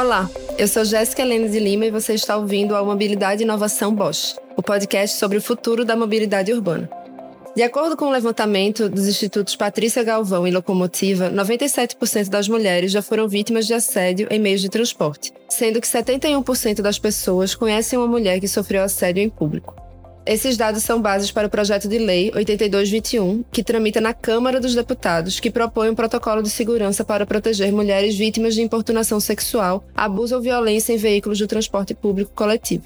Olá, eu sou Jéssica Helena de Lima e você está ouvindo a Mobilidade e Inovação Bosch, o podcast sobre o futuro da mobilidade urbana. De acordo com o levantamento dos institutos Patrícia Galvão e Locomotiva, 97% das mulheres já foram vítimas de assédio em meios de transporte, sendo que 71% das pessoas conhecem uma mulher que sofreu assédio em público. Esses dados são bases para o projeto de lei 8221, que tramita na Câmara dos Deputados, que propõe um protocolo de segurança para proteger mulheres vítimas de importunação sexual, abuso ou violência em veículos do transporte público coletivo.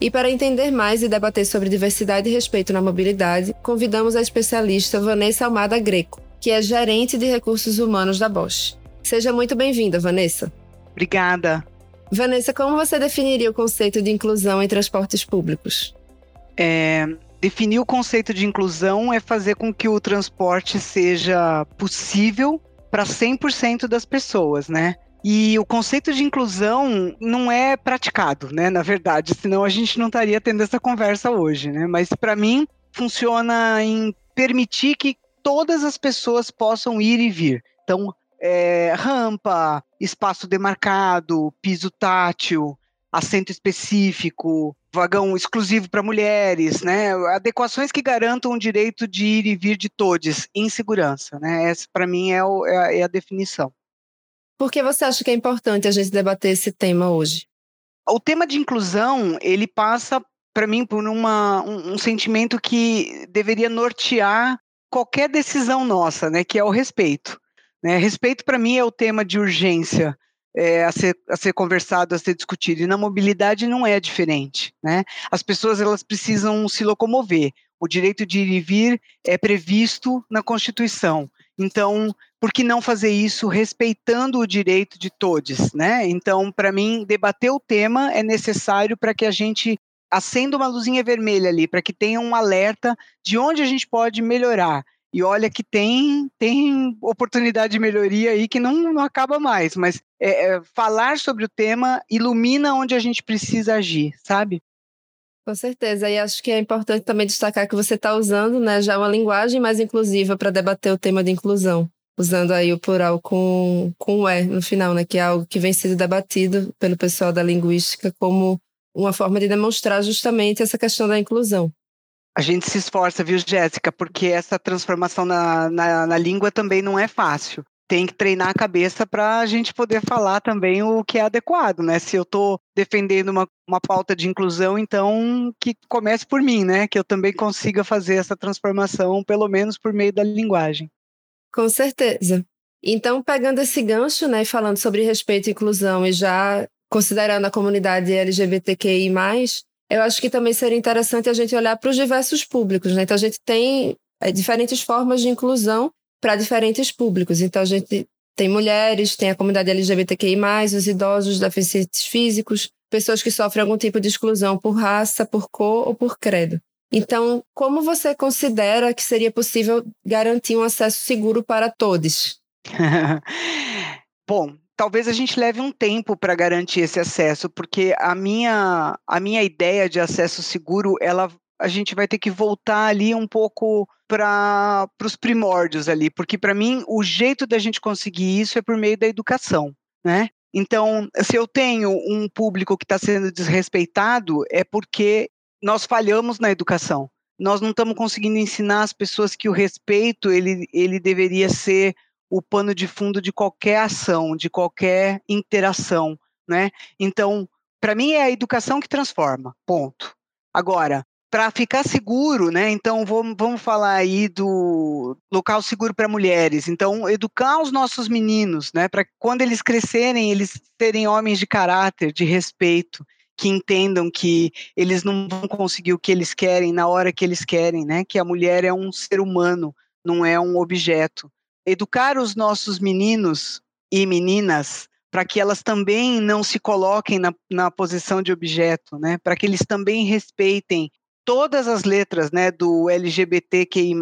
E para entender mais e debater sobre diversidade e respeito na mobilidade, convidamos a especialista Vanessa Almada Greco, que é gerente de recursos humanos da Bosch. Seja muito bem-vinda, Vanessa. Obrigada. Vanessa, como você definiria o conceito de inclusão em transportes públicos? É, definir o conceito de inclusão é fazer com que o transporte seja possível para 100% das pessoas, né? E o conceito de inclusão não é praticado, né? Na verdade, senão a gente não estaria tendo essa conversa hoje, né? Mas para mim funciona em permitir que todas as pessoas possam ir e vir. Então, é, rampa, espaço demarcado, piso tátil, assento específico, vagão exclusivo para mulheres, né? Adequações que garantam o direito de ir e vir de todos em segurança, né? Essa para mim é, o, é, a, é, a, definição. Por que você acha que é importante a gente debater esse tema hoje? O tema de inclusão ele passa para mim por uma, um, um sentimento que deveria nortear qualquer decisão nossa, né? Que é o respeito. Né? Respeito para mim é o tema de urgência é, a, ser, a ser conversado, a ser discutido. E na mobilidade não é diferente. Né? As pessoas elas precisam se locomover. O direito de ir e vir é previsto na Constituição. Então, por que não fazer isso respeitando o direito de todos, né? Então, para mim, debater o tema é necessário para que a gente acenda uma luzinha vermelha ali, para que tenha um alerta de onde a gente pode melhorar. E olha que tem, tem oportunidade de melhoria aí que não, não acaba mais, mas é, é, falar sobre o tema ilumina onde a gente precisa agir, sabe? Com certeza, e acho que é importante também destacar que você está usando né, já uma linguagem mais inclusiva para debater o tema de inclusão, usando aí o plural com, com o E no final, né, que é algo que vem sendo debatido pelo pessoal da linguística como uma forma de demonstrar justamente essa questão da inclusão. A gente se esforça, viu, Jéssica? Porque essa transformação na, na, na língua também não é fácil tem que treinar a cabeça para a gente poder falar também o que é adequado, né? Se eu estou defendendo uma, uma pauta de inclusão, então que comece por mim, né? Que eu também consiga fazer essa transformação, pelo menos por meio da linguagem. Com certeza. Então, pegando esse gancho, né, falando sobre respeito e inclusão e já considerando a comunidade LGBTQI+, eu acho que também seria interessante a gente olhar para os diversos públicos, né? Então a gente tem é, diferentes formas de inclusão para diferentes públicos. Então a gente tem mulheres, tem a comunidade LGBTQI+, os idosos, deficientes físicos, pessoas que sofrem algum tipo de exclusão por raça, por cor ou por credo. Então, como você considera que seria possível garantir um acesso seguro para todos? Bom, talvez a gente leve um tempo para garantir esse acesso, porque a minha, a minha ideia de acesso seguro, ela, a gente vai ter que voltar ali um pouco para os primórdios ali, porque para mim o jeito da gente conseguir isso é por meio da educação, né? Então, se eu tenho um público que está sendo desrespeitado, é porque nós falhamos na educação. Nós não estamos conseguindo ensinar as pessoas que o respeito ele, ele deveria ser o pano de fundo de qualquer ação, de qualquer interação, né? Então, para mim é a educação que transforma, ponto. Agora, para ficar seguro, né? Então vamos, vamos falar aí do local seguro para mulheres. Então educar os nossos meninos, né? Para quando eles crescerem, eles serem homens de caráter, de respeito, que entendam que eles não vão conseguir o que eles querem na hora que eles querem, né? Que a mulher é um ser humano, não é um objeto educar os nossos meninos e meninas para que elas também não se coloquem na, na posição de objeto, né? Para que eles também respeitem todas as letras, né, do LGBTQI+,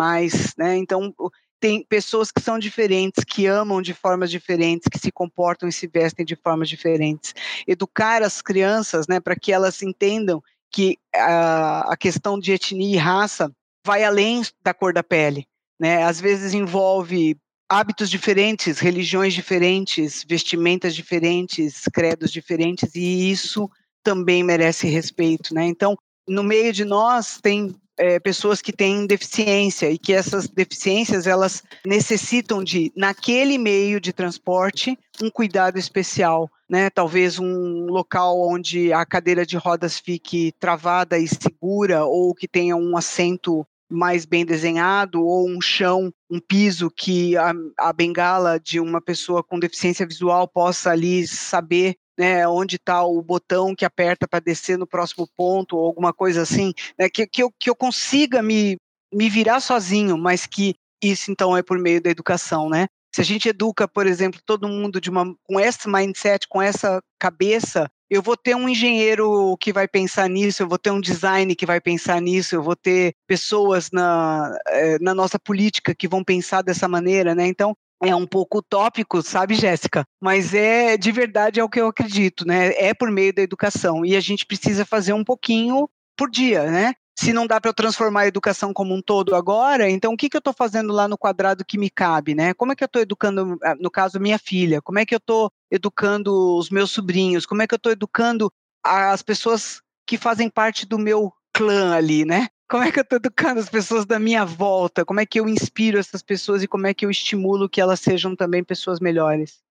né? Então, tem pessoas que são diferentes, que amam de formas diferentes, que se comportam e se vestem de formas diferentes. Educar as crianças, né, para que elas entendam que a, a questão de etnia e raça vai além da cor da pele, né? Às vezes envolve hábitos diferentes, religiões diferentes, vestimentas diferentes, credos diferentes, e isso também merece respeito, né? Então, no meio de nós tem é, pessoas que têm deficiência e que essas deficiências elas necessitam de naquele meio de transporte um cuidado especial, né? Talvez um local onde a cadeira de rodas fique travada e segura ou que tenha um assento mais bem desenhado ou um chão, um piso que a, a bengala de uma pessoa com deficiência visual possa ali saber né, onde está o botão que aperta para descer no próximo ponto, ou alguma coisa assim, né, que, que, eu, que eu consiga me, me virar sozinho, mas que isso então é por meio da educação, né? Se a gente educa, por exemplo, todo mundo de uma, com esse mindset, com essa cabeça, eu vou ter um engenheiro que vai pensar nisso, eu vou ter um design que vai pensar nisso, eu vou ter pessoas na, eh, na nossa política que vão pensar dessa maneira, né? Então, é um pouco utópico, sabe, Jéssica? Mas é de verdade é o que eu acredito, né? É por meio da educação e a gente precisa fazer um pouquinho por dia, né? Se não dá para eu transformar a educação como um todo agora, então o que, que eu estou fazendo lá no quadrado que me cabe, né? Como é que eu estou educando, ah, no caso, minha filha? Como é que eu estou educando os meus sobrinhos? Como é que eu estou educando as pessoas que fazem parte do meu clã ali, né? Como é que eu estou educando as pessoas da minha volta? Como é que eu inspiro essas pessoas e como é que eu estimulo que elas sejam também pessoas melhores?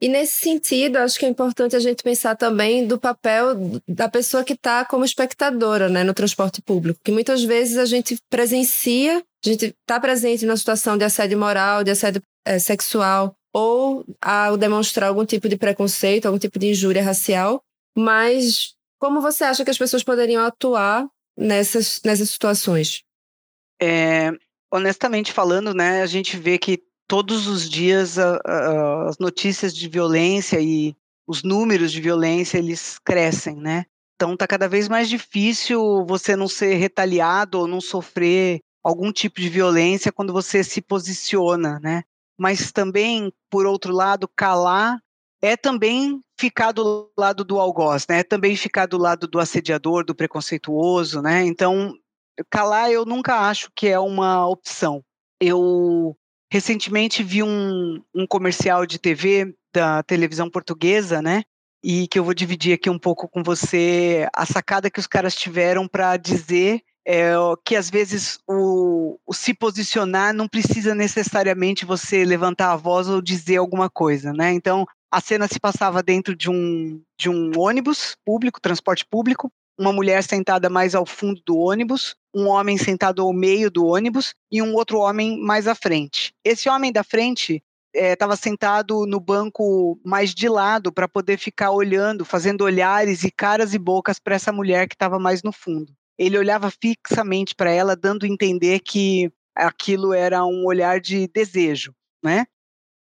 E nesse sentido, acho que é importante a gente pensar também do papel da pessoa que está como espectadora né, no transporte público, que muitas vezes a gente presencia, a gente está presente numa situação de assédio moral, de assédio é, sexual, ou ao demonstrar algum tipo de preconceito, algum tipo de injúria racial, mas como você acha que as pessoas poderiam atuar nessas, nessas situações? É, honestamente falando, né, a gente vê que todos os dias a, a, as notícias de violência e os números de violência eles crescem, né? Então tá cada vez mais difícil você não ser retaliado ou não sofrer algum tipo de violência quando você se posiciona, né? Mas também, por outro lado, calar é também ficar do lado do algoz, né? É também ficar do lado do assediador, do preconceituoso, né? Então, calar eu nunca acho que é uma opção. Eu recentemente vi um, um comercial de TV da televisão portuguesa, né? E que eu vou dividir aqui um pouco com você a sacada que os caras tiveram para dizer é, que às vezes o, o, se posicionar não precisa necessariamente você levantar a voz ou dizer alguma coisa, né? Então, a cena se passava dentro de um, de um ônibus público, transporte público, uma mulher sentada mais ao fundo do ônibus, um homem sentado ao meio do ônibus e um outro homem mais à frente. Esse homem da frente estava é, sentado no banco mais de lado para poder ficar olhando, fazendo olhares e caras e bocas para essa mulher que estava mais no fundo. Ele olhava fixamente para ela, dando a entender que aquilo era um olhar de desejo, né?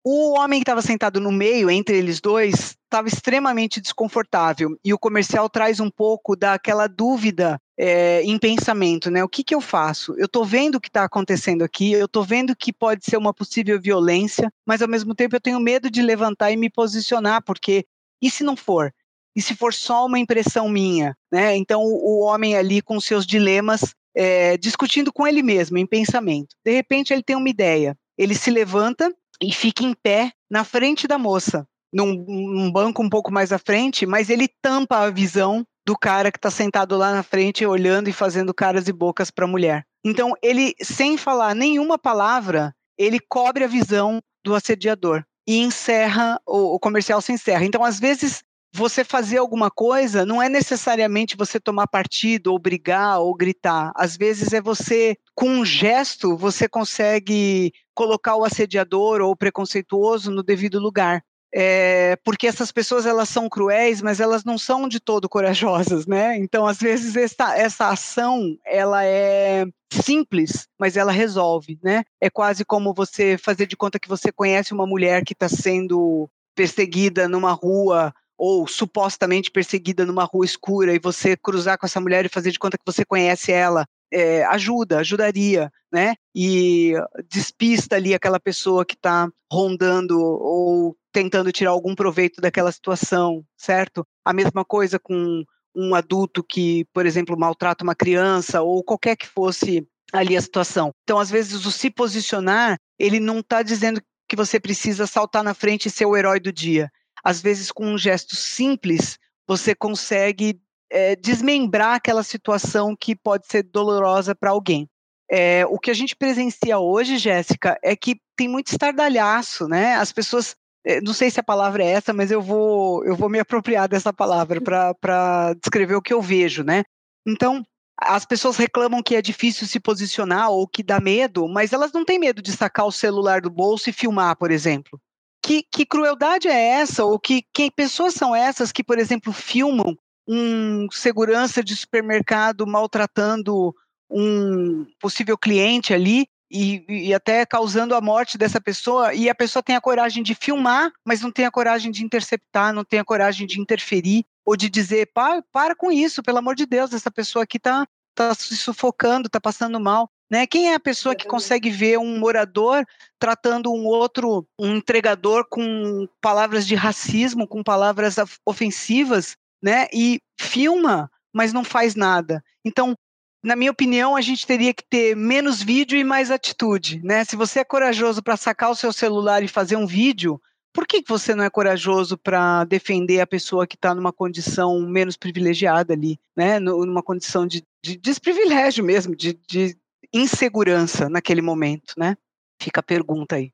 O homem que estava sentado no meio, entre eles dois, estava extremamente desconfortável. E o comercial traz um pouco daquela dúvida é, em pensamento, né? O que, que eu faço? Eu estou vendo o que está acontecendo aqui, eu estou vendo que pode ser uma possível violência, mas ao mesmo tempo eu tenho medo de levantar e me posicionar, porque e se não for? E se for só uma impressão minha? Né? Então, o, homem ali com seus dilemas, é, discutindo com ele mesmo, em pensamento. De repente, ele tem uma ideia. Ele se levanta e fica em pé na frente da moça, num, num banco um pouco mais à frente, mas ele tampa a visão do cara que está sentado lá na frente, olhando e fazendo caras e bocas para a mulher. Então, ele, sem falar nenhuma palavra, ele cobre a visão do assediador e encerra, o, o comercial se encerra. Então, às vezes, você fazer alguma coisa não é necessariamente você tomar partido, ou brigar, ou gritar. Às vezes é você, com um gesto, você consegue colocar o assediador ou o preconceituoso no devido lugar. É, porque essas pessoas elas são cruéis, mas elas não são de todo corajosas, né? Então, às vezes essa, essa ação ela é simples, mas ela resolve, né? É quase como você fazer de conta que você conhece uma mulher que está sendo perseguida numa rua ou supostamente perseguida numa rua escura e você cruzar com essa mulher e fazer de conta que você conhece ela, é, ajuda, ajudaria, né? E despista ali aquela pessoa que está rondando ou tentando tirar algum proveito daquela situação, certo? A mesma coisa com um adulto que, por exemplo, maltrata uma criança ou qualquer que fosse ali a situação. Então, às vezes, o se posicionar, ele não está dizendo que você precisa saltar na frente e ser o herói do dia. Às vezes, com um gesto simples, você consegue é, desmembrar aquela situação que pode ser dolorosa para alguém. É, o que a gente presencia hoje, Jéssica, é que tem muito estardalhaço, né? As pessoas, não sei se a palavra é essa, mas eu vou, eu vou me apropriar dessa palavra para descrever o que eu vejo, né? Então, as pessoas reclamam que é difícil se posicionar ou que dá medo, mas elas não têm medo de sacar o celular do bolso e filmar, por exemplo. Que, que crueldade é essa? Ou que, que pessoas são essas que, por exemplo, filmam um segurança de supermercado maltratando um possível cliente ali e, e, até causando a morte dessa pessoa, e a pessoa tem a coragem de filmar, mas não tem a coragem de interceptar, não tem a coragem de interferir, ou de dizer, para, para com isso, pelo amor de Deus, essa pessoa aqui está tá se sufocando, está passando mal. Né? Quem é a pessoa que consegue ver um morador tratando um outro, um entregador com palavras de racismo, com palavras ofensivas, né? E filma, mas não faz nada. Então, na minha opinião, a gente teria que ter menos vídeo e mais atitude, né? Se você é corajoso para sacar o seu celular e fazer um vídeo, por que você não é corajoso para defender a pessoa que está numa condição menos privilegiada ali, né? Numa condição de, de desprivilégio mesmo, de, de insegurança naquele momento, né? Fica a pergunta aí.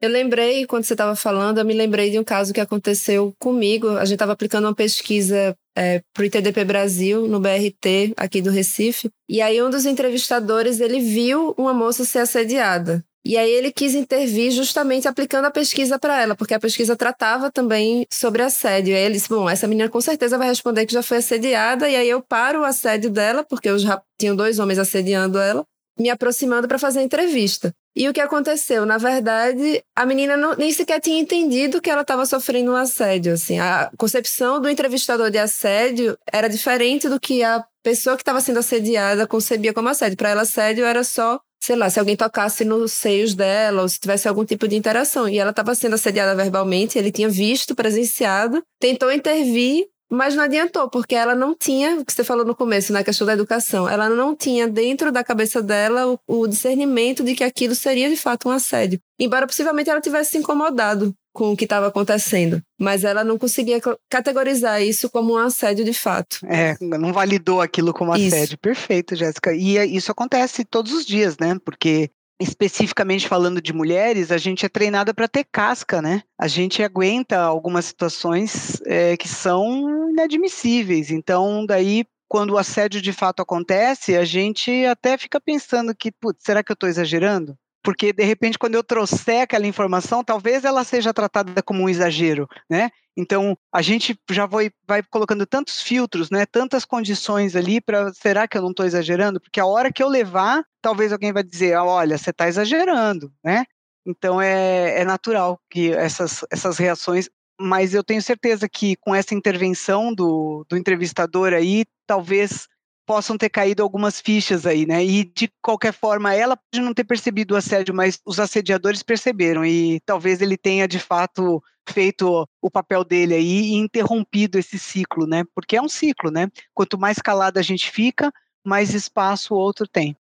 Eu lembrei, quando você estava falando, eu me lembrei de um caso que aconteceu comigo. A gente estava aplicando uma pesquisa é, para o ITDP Brasil, no BRT, aqui do Recife. E aí um dos entrevistadores, ele viu uma moça ser assediada. E aí ele quis intervir justamente aplicando a pesquisa para ela, porque a pesquisa tratava também sobre assédio. E aí ele disse: Bom, essa menina com certeza vai responder que já foi assediada, e aí eu paro o assédio dela, porque eu já tinha dois homens assediando ela, me aproximando para fazer a entrevista. E o que aconteceu? Na verdade, a menina não, nem sequer tinha entendido que ela estava sofrendo um assédio. Assim, a concepção do entrevistador de assédio era diferente do que a pessoa que estava sendo assediada concebia como assédio. Para ela, assédio era só, sei lá, se alguém tocasse nos seios dela ou se tivesse algum tipo de interação. E ela estava sendo assediada verbalmente, ele tinha visto, presenciado, tentou intervir, mas não adiantou, porque ela não tinha, o que você falou no começo, na questão da educação, ela não tinha dentro da cabeça dela o, o discernimento de que aquilo seria de fato um assédio. Embora possivelmente ela tivesse se incomodado com o que estava acontecendo, mas ela não conseguia categorizar isso como um assédio de fato. É, não validou aquilo como assédio. Isso. Perfeito, Jéssica. E é, isso acontece todos os dias, né? Porque especificamente falando de mulheres, a gente é treinada para ter casca, né? A gente aguenta algumas situações é, que são inadmissíveis. Então, daí, quando o assédio de fato acontece, a gente até fica pensando que, putz, será que eu estou exagerando? Porque, de repente, quando eu trouxer aquela informação, talvez ela seja tratada como um exagero, né? Então, a gente já vai, vai colocando tantos filtros, né? Tantas condições ali para será que eu não estou exagerando? Porque a hora que eu levar, talvez alguém vai dizer, ah, olha, você está exagerando, né? Então, é, é natural que essas, essas reações mas eu tenho certeza que com essa intervenção do, do entrevistador aí, talvez possam ter caído algumas fichas aí, né? E de qualquer forma, ela pode não ter percebido o assédio, mas os assediadores perceberam e talvez ele tenha de fato feito o papel dele aí e interrompido esse ciclo, né? Porque é um ciclo, né? Quanto mais calada a gente fica, mais espaço o outro tem.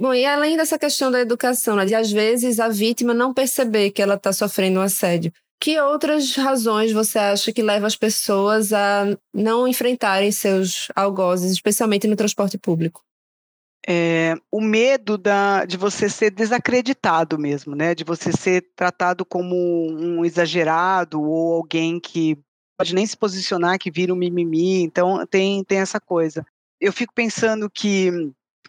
Bom, e além dessa questão da educação, né, de às vezes a vítima não perceber que ela está sofrendo um assédio, que outras razões você acha que levam as pessoas a não enfrentarem seus algozes, especialmente no transporte público? É, o medo da, de você ser desacreditado mesmo, né? De você ser tratado como um exagerado ou alguém que pode nem se posicionar, que vira um mimimi. Então tem, tem essa coisa. Eu fico pensando que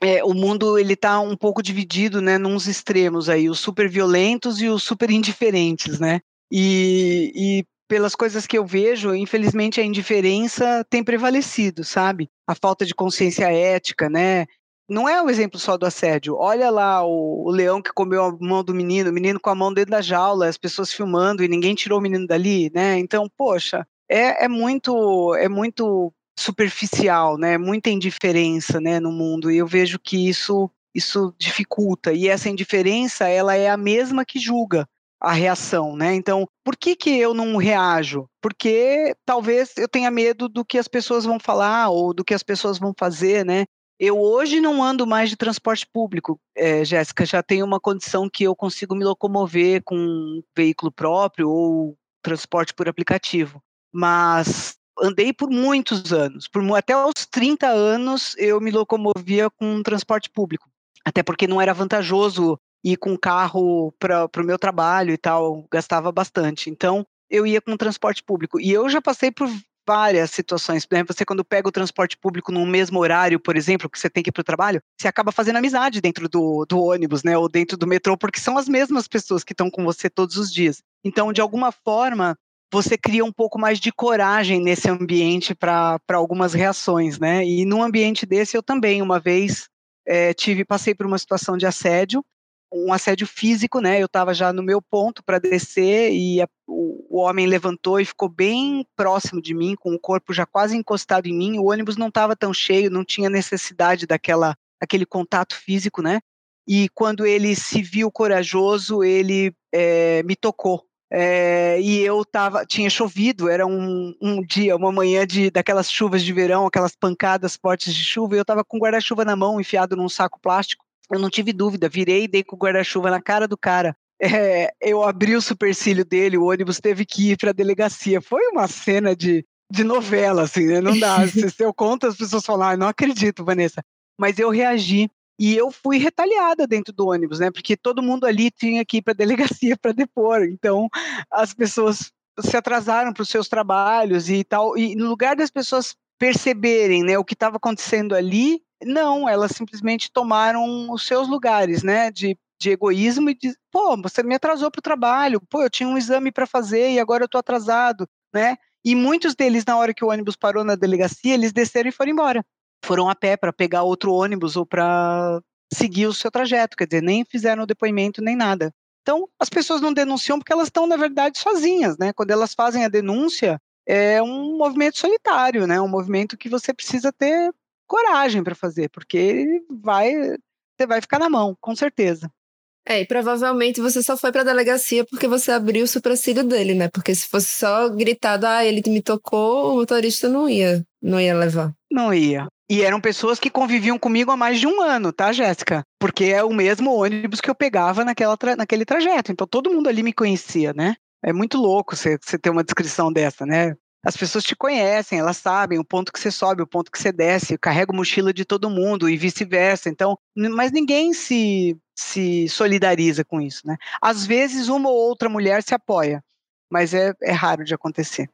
é, o mundo ele está um pouco dividido, né, nos extremos aí, os super violentos e os super indiferentes, né? E, e pelas coisas que eu vejo, infelizmente a indiferença tem prevalecido, sabe? A falta de consciência ética, né? Não é o exemplo só do assédio. Olha lá o, o, leão que comeu a mão do menino, o menino com a mão dentro da jaula, as pessoas filmando e ninguém tirou o menino dali, né? Então, poxa, é, é muito é muito superficial, né? Muita indiferença, né, no mundo. E eu vejo que isso isso dificulta. E essa indiferença, ela é a mesma que julga a reação, né? Então, por que, que eu não reajo? Porque talvez eu tenha medo do que as pessoas vão falar ou do que as pessoas vão fazer, né? Eu hoje não ando mais de transporte público, é, Jéssica, já tenho uma condição que eu consigo me locomover com um veículo próprio ou transporte por aplicativo. Mas andei por muitos anos, por até os 30 anos eu me locomovia com transporte público, até porque não era vantajoso ir com carro para o meu trabalho e tal, gastava bastante. Então eu ia com transporte público e eu já passei por várias situações. Né? Você, quando pega o transporte público no mesmo horário, por exemplo, que você tem que ir para o trabalho, você acaba fazendo amizade dentro do, do ônibus, né? Ou dentro do metrô, porque são as mesmas pessoas que estão com você todos os dias. Então, de alguma forma, você cria um pouco mais de coragem nesse ambiente para algumas reações, né? E num ambiente desse, eu também, uma vez, é, tive, passei por uma situação de assédio, um assédio físico, né? Eu estava já no meu ponto para descer e a, o, o, homem levantou e ficou bem próximo de mim, com o corpo já quase encostado em mim. O ônibus não estava tão cheio, não tinha necessidade daquela aquele contato físico, né? E quando ele se viu corajoso, ele é, me tocou. É, e eu tava, tinha chovido, era um, um, dia, uma manhã de daquelas chuvas de verão, aquelas pancadas fortes de chuva, e eu estava com guarda-chuva na mão, enfiado num saco plástico, eu não tive dúvida, virei e dei com o guarda-chuva na cara do cara. É, eu abri o supercílio dele, o ônibus teve que ir para a delegacia. Foi uma cena de, de novela, assim, né? Não dá. Se, se eu conto, as pessoas falam, ah, não acredito, Vanessa. Mas eu reagi e eu fui retaliada dentro do ônibus, né? Porque todo mundo ali tinha que ir para a delegacia para depor. Então, as pessoas se atrasaram para os seus trabalhos e tal. E no lugar das pessoas perceberem né, o que estava acontecendo ali, não, elas simplesmente tomaram os seus lugares, né, de, de egoísmo e de, pô, você me atrasou para o trabalho, pô, eu tinha um exame para fazer e agora eu estou atrasado, né? E muitos deles, na hora que o ônibus parou na delegacia, eles desceram e foram embora. Foram a pé para pegar outro ônibus ou para seguir o seu trajeto, quer dizer, nem fizeram depoimento nem nada. Então, as pessoas não denunciam porque elas estão, na verdade, sozinhas, né? Quando elas fazem a denúncia, é um movimento solitário, né? Um movimento que você precisa ter coragem para fazer, porque ele vai, você vai ficar na mão, com certeza. É, e provavelmente você só foi para a delegacia porque você abriu o supercílio dele, né? Porque se fosse só gritado, ah, ele me tocou, o motorista não ia, não ia levar. Não ia. E eram pessoas que conviviam comigo há mais de um ano, tá, Jéssica? Porque é o mesmo ônibus que eu pegava naquela tra naquele trajeto. Então todo mundo ali me conhecia, né? É muito louco você ter uma descrição dessa, né? As pessoas te conhecem, elas sabem o ponto que você sobe, o ponto que você desce, carrega mochila de todo mundo e vice-versa. Então, mas ninguém se, se solidariza com isso, né? Às vezes uma ou outra mulher se apoia, mas é, é raro de acontecer.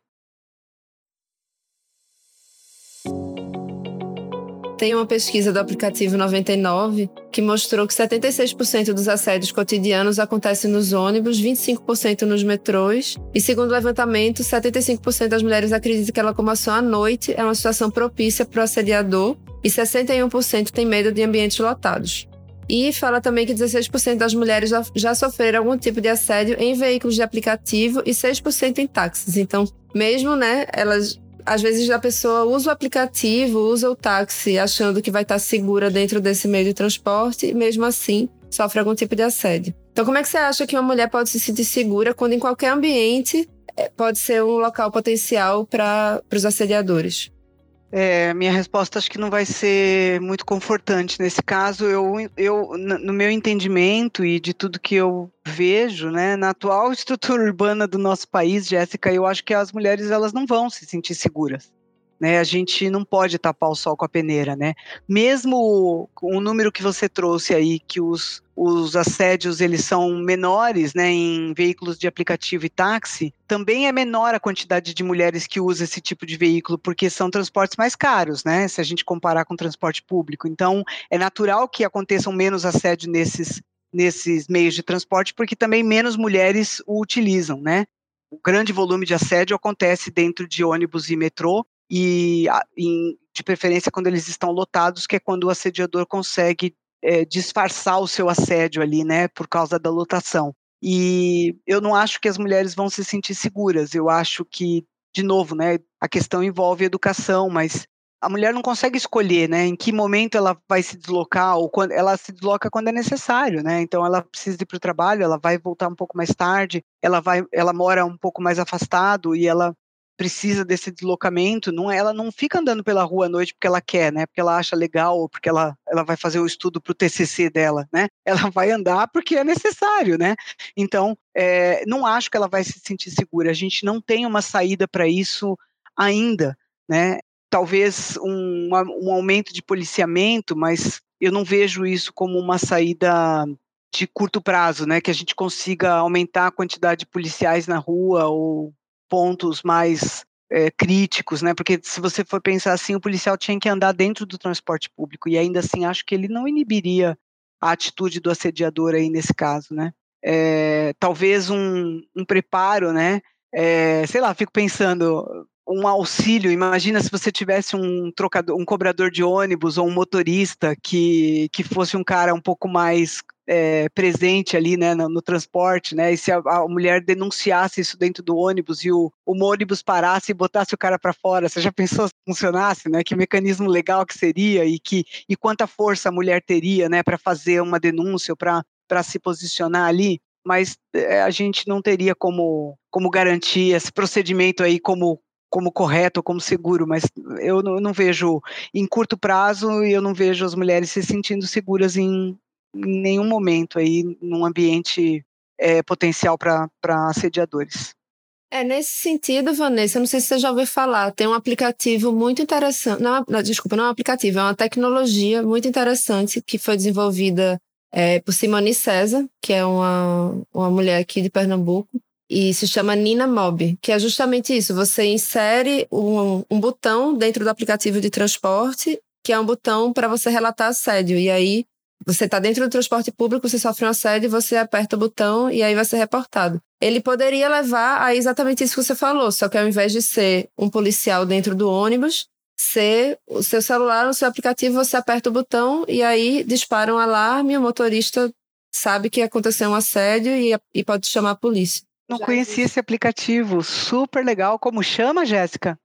Tem uma pesquisa do aplicativo 99 que mostrou que 76% dos assédios cotidianos acontecem nos ônibus, 25% nos metrôs, e segundo o levantamento, 75% das mulheres acreditam que a locomoção à noite é uma situação propícia para o assediador e 61% tem medo de ambientes lotados. E fala também que 16% das mulheres já, já sofreram algum tipo de assédio em veículos de aplicativo e 6% em táxis. Então, mesmo, né, elas às vezes a pessoa usa o aplicativo, usa o táxi, achando que vai estar segura dentro desse meio de transporte, e mesmo assim sofre algum tipo de assédio. Então, como é que você acha que uma mulher pode se sentir segura quando em qualquer ambiente eh, pode ser um local potencial para os assediadores? É, minha resposta acho que não vai ser muito confortante nesse caso. Eu, eu, no meu entendimento e de tudo que eu vejo, né, na atual estrutura urbana do nosso país, Jéssica, eu acho que as mulheres elas não vão se sentir seguras né? A gente não pode tapar o sol com a peneira, né? Mesmo o número que você trouxe aí, que os, os assédios eles são menores, né, em veículos de aplicativo e táxi, também é menor a quantidade de mulheres que usam esse tipo de veículo, porque são transportes mais caros, né? Se a gente comparar com transporte público. Então, é natural que aconteçam menos assédio nesses nesses meios de transporte, porque também menos mulheres o utilizam, né? O grande volume de assédio acontece dentro de ônibus e metrô, e em, de preferência quando eles estão lotados, que é quando o assediador consegue é, disfarçar o seu assédio ali, né, por causa da lotação. E eu não acho que as mulheres vão se sentir seguras. Eu acho que, de novo, né, a questão envolve educação, mas a mulher não consegue escolher, né, em que momento ela vai se deslocar ou quando ela se desloca quando é necessário, né? Então ela precisa ir para o trabalho, ela vai voltar um pouco mais tarde, ela vai, ela mora um pouco mais afastado e ela precisa desse deslocamento, não, ela não fica andando pela rua à noite porque ela quer, né? Porque ela acha legal ou porque ela, ela vai fazer o estudo para o TCC dela, né? Ela vai andar porque é necessário, né? Então, é, não acho que ela vai se sentir segura. A gente não tem uma saída para isso ainda, né? Talvez um, um aumento de policiamento, mas eu não vejo isso como uma saída de curto prazo, né? Que a gente consiga aumentar a quantidade de policiais na rua ou pontos mais é, críticos, né? Porque se você for pensar assim, o policial tinha que andar dentro do transporte público e ainda assim acho que ele não inibiria a atitude do assediador aí nesse caso, né? É, talvez um, um, preparo, né? É, sei lá, fico pensando um auxílio. Imagina se você tivesse um trocador, um cobrador de ônibus ou um motorista que, que fosse um cara um pouco mais é, presente ali, né, no, no, transporte, né, e se a, a, mulher denunciasse isso dentro do ônibus e o, o ônibus parasse e botasse o cara para fora, você já pensou se funcionasse, né, que mecanismo legal que seria e que e quanta força a mulher teria, né, para fazer uma denúncia, para para se posicionar ali? Mas é, a gente não teria como como garantir esse procedimento aí como como correto, como seguro, mas eu não, eu não, vejo em curto prazo e eu não vejo as mulheres se sentindo seguras em, em nenhum momento aí num ambiente é, potencial para assediadores. É, nesse sentido, Vanessa, não sei se você já ouviu falar, tem um aplicativo muito interessante, não, não desculpa, não é um aplicativo, é uma tecnologia muito interessante que foi desenvolvida é, por Simone César, que é uma, uma mulher aqui de Pernambuco, e se chama Nina Mob, que é justamente isso, você insere um, um botão dentro do aplicativo de transporte, que é um botão para você relatar assédio, e aí você está dentro do transporte público, você sofre um assédio, você aperta o botão e aí vai ser reportado. Ele poderia levar a exatamente isso que você falou, só que ao invés de ser um policial dentro do ônibus, ser o seu celular, no seu aplicativo, você aperta o botão e aí dispara um alarme, o motorista sabe que aconteceu um assédio e, e pode chamar a polícia. Não conhecia esse aplicativo, super legal. Como chama, Jéssica?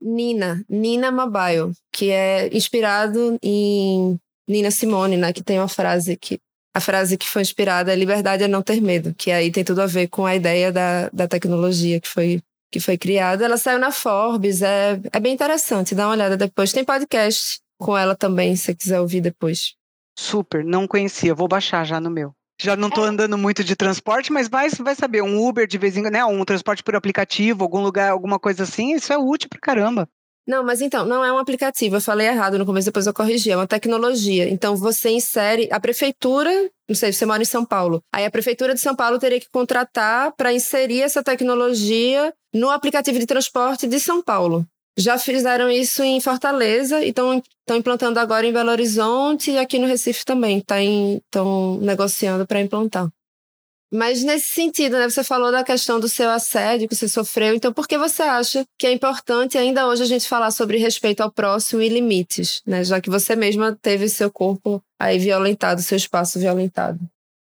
Nina, Nina Mobile, que é inspirado em Nina Simone, né, que tem uma frase que a frase que foi inspirada é liberdade é não ter medo, que aí tem tudo a ver com a ideia da, da tecnologia que foi, que foi criada. Ela saiu na Forbes, é, é bem interessante, dá uma olhada depois. Tem podcast com ela também, se você quiser ouvir depois. Super, não conhecia, vou baixar já no meu. Já não estou andando muito de transporte, mas vai, vai saber, um Uber de vez em quando, né? Um transporte por aplicativo, algum lugar, alguma coisa assim, isso é útil pra caramba. Não, mas então, não é um aplicativo, eu falei errado no começo, depois eu corrigi, é uma tecnologia. Então você insere, a prefeitura, não sei, você mora em São Paulo, aí a prefeitura de São Paulo teria que contratar para inserir essa tecnologia no aplicativo de transporte de São Paulo. Já fizeram isso em Fortaleza e estão implantando agora em Belo Horizonte e aqui no Recife também, estão tá negociando para implantar. Mas nesse sentido, né, você falou da questão do seu assédio que você sofreu. Então, por que você acha que é importante ainda hoje a gente falar sobre respeito ao próximo e limites, né? Já que você mesma teve seu corpo aí violentado, seu espaço violentado.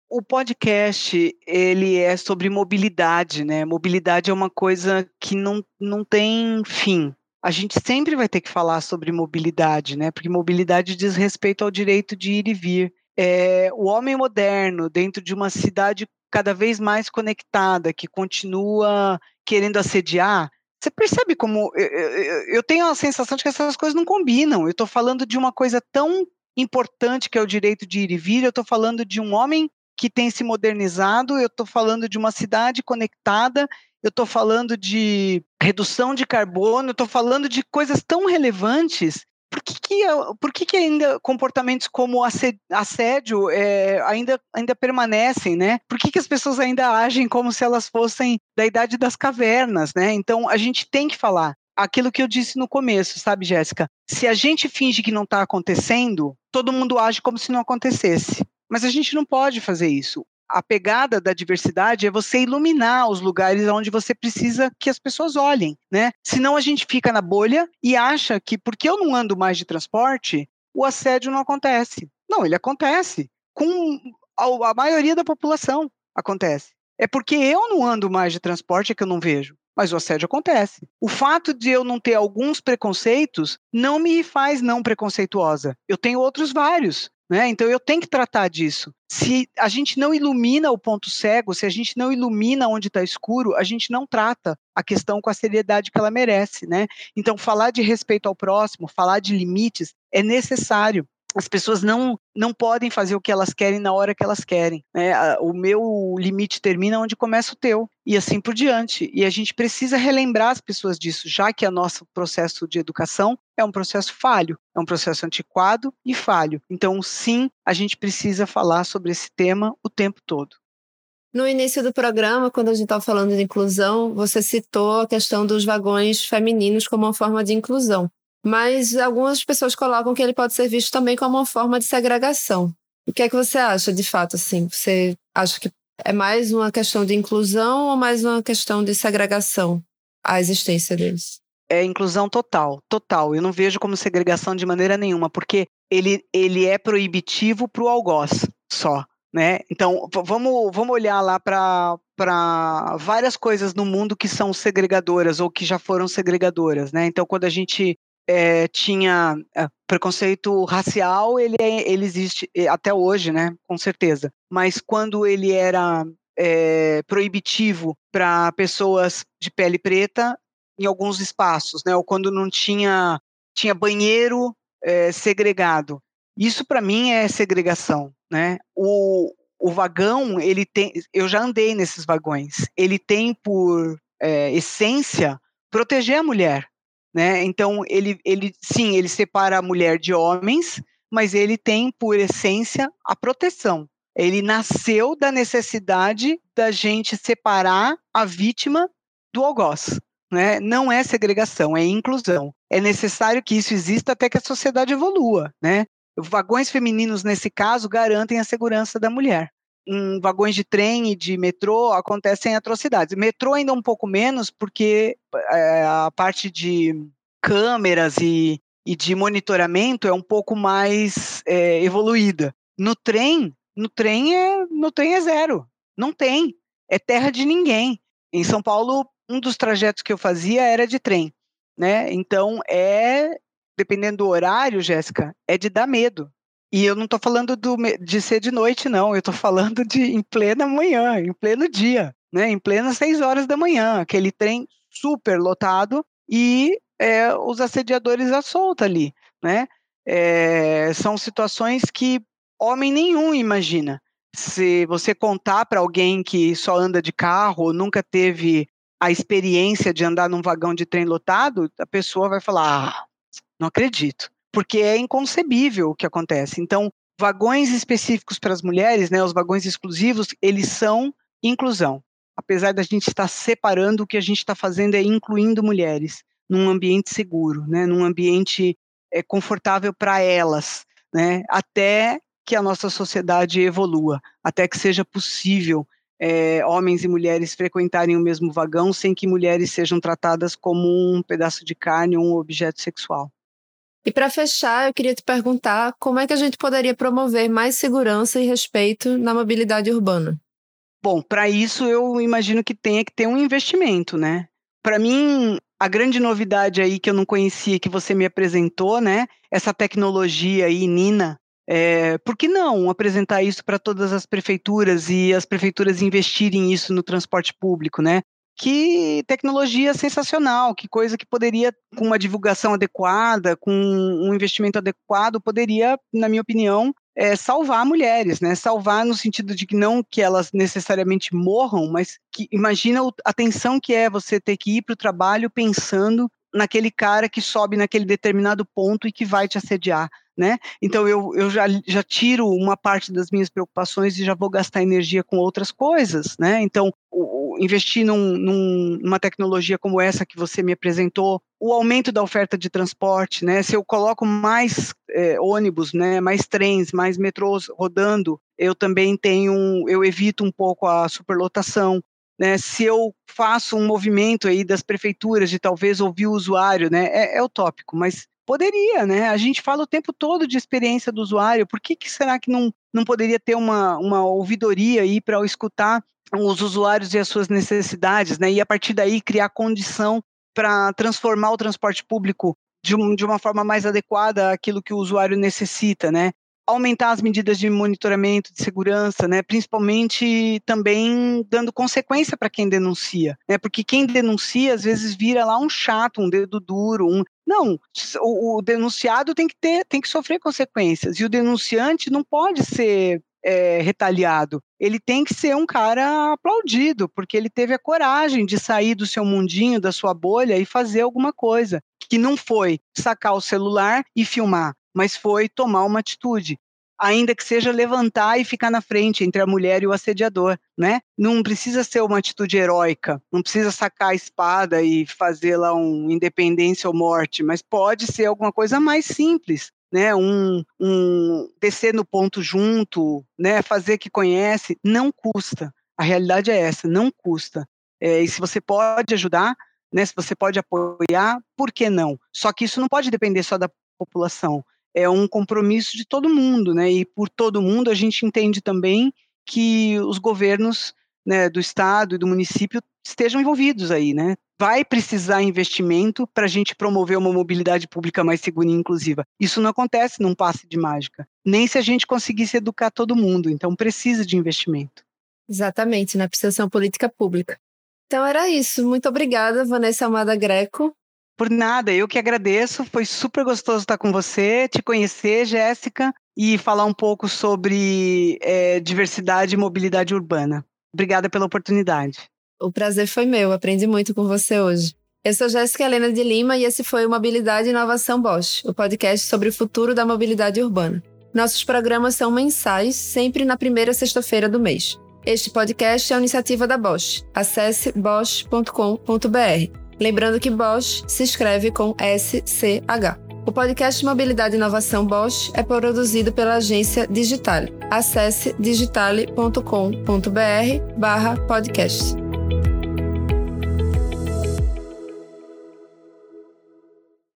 O podcast, ele é sobre mobilidade, né? Mobilidade é uma coisa que não, não tem fim. A gente sempre vai ter que falar sobre mobilidade, né? Porque mobilidade diz respeito ao direito de ir e vir. É, o homem moderno, dentro de uma cidade cada vez mais conectada, que continua querendo assediar, você percebe como eu, eu, eu, tenho a sensação de que essas coisas não combinam. Eu estou falando de uma coisa tão importante que é o direito de ir e vir, eu estou falando de um homem que tem se modernizado, eu estou falando de uma cidade conectada, eu estou falando de redução de carbono, eu estou falando de coisas tão relevantes que, que, por que, que ainda comportamentos como assédio é, ainda, ainda permanecem, né? Por que, que as pessoas ainda agem como se elas fossem da idade das cavernas, né? Então, a gente tem que falar aquilo que eu disse no começo, sabe, Jéssica? Se a gente finge que não está acontecendo, todo mundo age como se não acontecesse. Mas a gente não pode fazer isso a pegada da diversidade é você iluminar os lugares onde você precisa que as pessoas olhem, né? Senão a gente fica na bolha e acha que porque eu não ando mais de transporte, o assédio não acontece. Não, ele acontece com a, maioria da população acontece. É porque eu não ando mais de transporte que eu não vejo mas o assédio acontece. O fato de eu não ter alguns preconceitos não me faz não preconceituosa. Eu tenho outros vários. Né? Então eu tenho que tratar disso. Se a gente não ilumina o ponto cego, se a gente não ilumina onde está escuro, a gente não trata a questão com a seriedade que ela merece. Né? Então, falar de respeito ao próximo, falar de limites é necessário as pessoas não, não podem fazer o que elas querem na hora que elas querem. Né? O meu limite termina onde começa o teu, e assim por diante. E a gente precisa relembrar as pessoas disso, já que o nosso processo de educação é um processo falho, é um processo antiquado e falho. Então, sim, a gente precisa falar sobre esse tema o tempo todo. No início do programa, quando a gente estava falando de inclusão, você citou a questão dos vagões femininos como uma forma de inclusão mas algumas pessoas colocam que ele pode ser visto também como uma forma de segregação. O que é que você acha, de fato, assim? Você acha que é mais uma questão de inclusão ou mais uma questão de segregação a existência deles? É inclusão total, total. Eu não vejo como segregação de maneira nenhuma, porque ele, ele é proibitivo para o algoz só, né? Então, vamos, vamos olhar lá para várias coisas no mundo que são segregadoras ou que já foram segregadoras, né? Então, quando a gente é, tinha é, preconceito racial, ele, é, ele existe até hoje, né? Com certeza. Mas quando ele era proibitivo para pessoas de pele preta, em alguns espaços, né? Ou quando não tinha tinha banheiro segregado. Isso para mim é segregação, né? O, o vagão, ele tem, eu já andei nesses vagões. Ele tem por essência proteger a mulher, né? Então, ele, ele, sim, ele separa a mulher de homens, mas ele tem, por essência, a proteção. Ele nasceu da necessidade da gente separar a vítima do algoz. Né? Não é segregação, é inclusão. É necessário que isso exista até que a sociedade evolua. Né? Vagões femininos, nesse caso, garantem a segurança da mulher em vagões de trem e de metrô acontecem atrocidades. Metrô ainda um pouco menos, porque é, a parte de câmeras e, e, de monitoramento é um pouco mais é, evoluída. No trem, no trem é no trem é zero, não tem, é terra de ninguém. Em São Paulo, um dos trajetos que eu fazia era de trem, né? Então é dependendo do horário, Jéssica, é de dar medo. E eu não estou falando do, de ser de noite, não. Eu estou falando de em plena manhã, em pleno dia, né? Em plenas seis horas da manhã, aquele trem super lotado e é, os assediadores à solta ali, né? É, são situações que homem nenhum imagina. Se você contar para alguém que só anda de carro, nunca teve a experiência de andar num vagão de trem lotado, a pessoa vai falar: ah, não acredito porque é inconcebível o que acontece. Então, vagões específicos para as mulheres, né, os vagões exclusivos, eles são inclusão. Apesar da gente estar separando, o que a gente está fazendo é incluindo mulheres num ambiente seguro, né, num ambiente é, confortável para elas, né, até que a nossa sociedade evolua, até que seja possível é, homens e mulheres frequentarem o mesmo vagão sem que mulheres sejam tratadas como um pedaço de carne ou um objeto sexual. E para fechar, eu queria te perguntar como é que a gente poderia promover mais segurança e respeito na mobilidade urbana? Bom, para isso eu imagino que tenha que ter um investimento, né? Para mim, a grande novidade aí que eu não conhecia, que você me apresentou, né? Essa tecnologia aí, Nina, é, por que não apresentar isso para todas as prefeituras e as prefeituras investirem isso no transporte público, né? Que tecnologia sensacional, que coisa que poderia, com uma divulgação adequada, com um investimento adequado, poderia, na minha opinião, é, salvar mulheres, né? Salvar no sentido de que não que elas necessariamente morram, mas que imagina a tensão que é você ter que ir para o trabalho pensando naquele cara que sobe naquele determinado ponto e que vai te assediar né? Então eu, eu já, já tiro uma parte das minhas preocupações e já vou gastar energia com outras coisas, né? Então o, investir num, num, numa tecnologia como essa que você me apresentou, o aumento da oferta de transporte, né? Se eu coloco mais é, ônibus, né? Mais trens, mais metrôs rodando, eu também tenho, eu evito um pouco a superlotação. Né, se eu faço um movimento aí das prefeituras de talvez ouvir o usuário, né, é, é utópico, mas Poderia, né? A gente fala o tempo todo de experiência do usuário, por que, que será que não, não poderia ter uma, uma ouvidoria aí para escutar os usuários e as suas necessidades, né? E a partir daí criar condição para transformar o transporte público de, um, de uma forma mais adequada àquilo que o usuário necessita, né? Aumentar as medidas de monitoramento de segurança, né? Principalmente também dando consequência para quem denuncia, né? Porque quem denuncia às vezes vira lá um chato, um dedo duro, um não, o, o denunciado tem que ter, tem que sofrer consequências e o denunciante não pode ser é, retaliado. Ele tem que ser um cara aplaudido, porque ele teve a coragem de sair do seu mundinho, da sua bolha e fazer alguma coisa. Que não foi sacar o celular e filmar, mas foi tomar uma atitude. Ainda que seja levantar e ficar na frente entre a mulher e o assediador, né? Não precisa ser uma atitude heróica, não precisa sacar a espada e fazer lá um independência ou morte, mas pode ser alguma coisa mais simples, né, um, um descer no ponto junto, né, fazer que conhece, não custa. A realidade é essa, não custa. É, e se você pode ajudar, né, se você pode apoiar, por que não? Só que isso não pode depender só da população. É um compromisso de todo mundo, né? E por todo mundo a gente entende também que os governos né, do estado e do município estejam envolvidos aí, né? Vai precisar investimento para a gente promover uma mobilidade pública mais segura e inclusiva. Isso não acontece num passe de mágica, nem se a gente conseguisse educar todo mundo. Então precisa de investimento. Exatamente, né? Precisa ser uma política pública. Então era isso. Muito obrigada, Vanessa Amada Greco. Por nada, eu que agradeço. Foi super gostoso estar com você, te conhecer, Jéssica, e falar um pouco sobre é, diversidade e mobilidade urbana. Obrigada pela oportunidade. O prazer foi meu, aprendi muito com você hoje. Eu sou Jéssica Helena de Lima e esse foi o Mobilidade e Inovação Bosch, o podcast sobre o futuro da mobilidade urbana. Nossos programas são mensais, sempre na primeira sexta-feira do mês. Este podcast é uma iniciativa da Bosch. Acesse bosch.com.br. Lembrando que Bosch se escreve com SCH. O podcast Mobilidade e Inovação Bosch é produzido pela agência Digitale. Acesse digitale.com.br/podcast.